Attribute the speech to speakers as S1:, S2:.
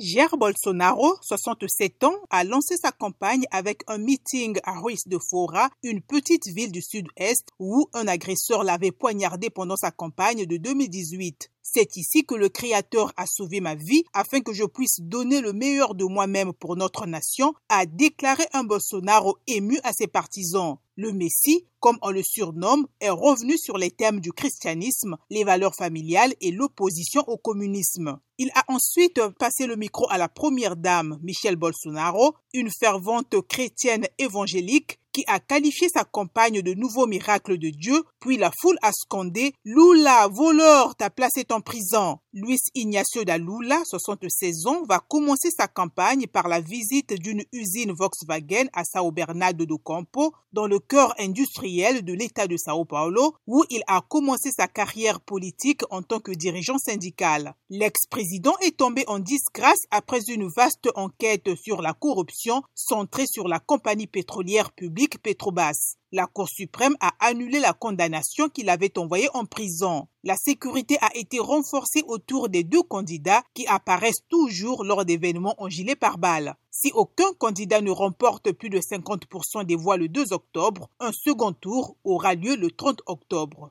S1: Jair Bolsonaro, 67 ans, a lancé sa campagne avec un meeting à Ruiz de Fora, une petite ville du sud-est où un agresseur l'avait poignardé pendant sa campagne de 2018. C'est ici que le Créateur a sauvé ma vie afin que je puisse donner le meilleur de moi-même pour notre nation, a déclaré un Bolsonaro ému à ses partisans. Le Messie, comme on le surnomme, est revenu sur les thèmes du christianisme, les valeurs familiales et l'opposition au communisme. Il a ensuite passé le micro à la première dame, Michelle Bolsonaro, une fervente chrétienne évangélique qui a qualifié sa campagne de nouveau miracle de Dieu, puis la foule a scandé Lula, voleur, ta place est en prison. Luis Ignacio da Lula, 76 ans, va commencer sa campagne par la visite d'une usine Volkswagen à Sao Bernardo do Campo, dans le cœur industriel de l'État de Sao Paulo, où il a commencé sa carrière politique en tant que dirigeant syndical. L'ex-président est tombé en disgrâce après une vaste enquête sur la corruption centrée sur la compagnie pétrolière publique Petrobras. La Cour suprême a annulé la condamnation qu'il avait envoyée en prison. La sécurité a été renforcée autour des deux candidats qui apparaissent toujours lors d'événements en gilet pare-balles. Si aucun candidat ne remporte plus de 50% des voix le 2 octobre, un second tour aura lieu le 30 octobre.